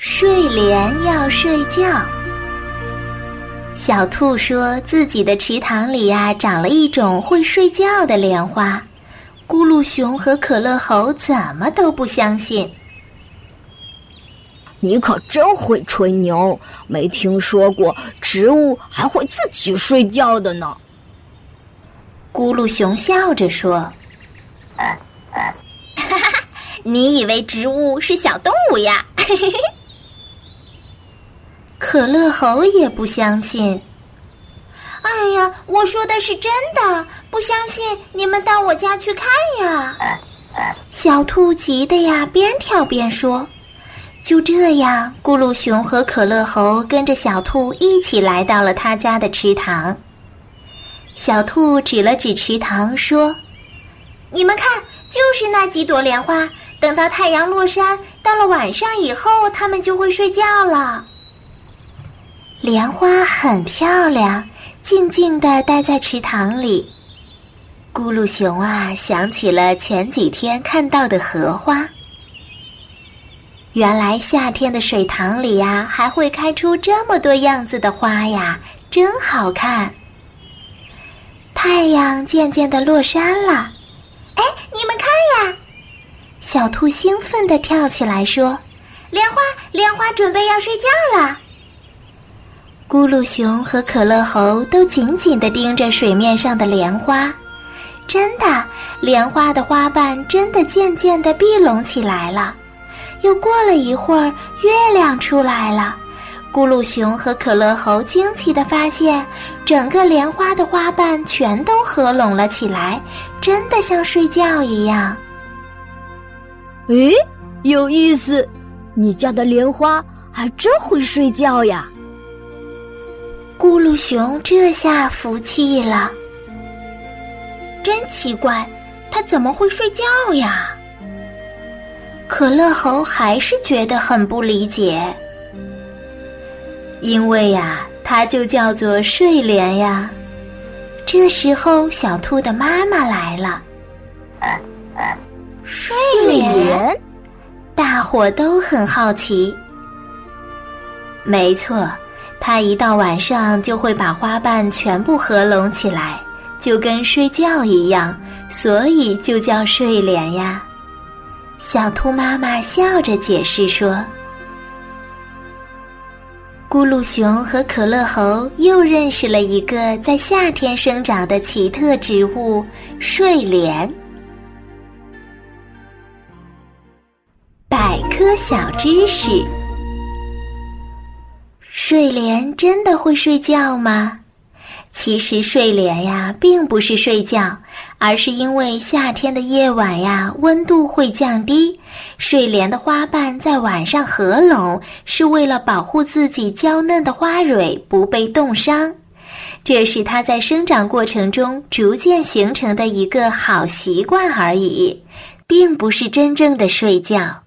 睡莲要睡觉。小兔说自己的池塘里呀长了一种会睡觉的莲花，咕噜熊和可乐猴怎么都不相信。你可真会吹牛，没听说过植物还会自己睡觉的呢。咕噜熊笑着说：“哈哈，你以为植物是小动物呀？” 可乐猴也不相信。哎呀，我说的是真的，不相信你们到我家去看呀！小兔急得呀，边跳边说。就这样，咕噜熊和可乐猴跟着小兔一起来到了他家的池塘。小兔指了指池塘说：“你们看，就是那几朵莲花。等到太阳落山，到了晚上以后，它们就会睡觉了。”莲花很漂亮，静静地待在池塘里。咕噜熊啊，想起了前几天看到的荷花。原来夏天的水塘里呀，还会开出这么多样子的花呀，真好看。太阳渐渐的落山了，哎，你们看呀！小兔兴奋地跳起来说：“莲花，莲花准备要睡觉了。”咕噜熊和可乐猴都紧紧地盯着水面上的莲花，真的，莲花的花瓣真的渐渐地闭拢起来了。又过了一会儿，月亮出来了，咕噜熊和可乐猴惊奇地发现，整个莲花的花瓣全都合拢了起来，真的像睡觉一样。诶，有意思，你家的莲花还真会睡觉呀！咕噜熊这下服气了。真奇怪，它怎么会睡觉呀？可乐猴还是觉得很不理解。因为呀，它就叫做睡莲呀。这时候，小兔的妈妈来了。睡莲，大伙都很好奇。没错。它一到晚上就会把花瓣全部合拢起来，就跟睡觉一样，所以就叫睡莲呀。小兔妈妈笑着解释说：“咕噜熊和可乐猴又认识了一个在夏天生长的奇特植物——睡莲。”百科小知识。睡莲真的会睡觉吗？其实睡莲呀，并不是睡觉，而是因为夏天的夜晚呀，温度会降低，睡莲的花瓣在晚上合拢，是为了保护自己娇嫩的花蕊不被冻伤。这是它在生长过程中逐渐形成的一个好习惯而已，并不是真正的睡觉。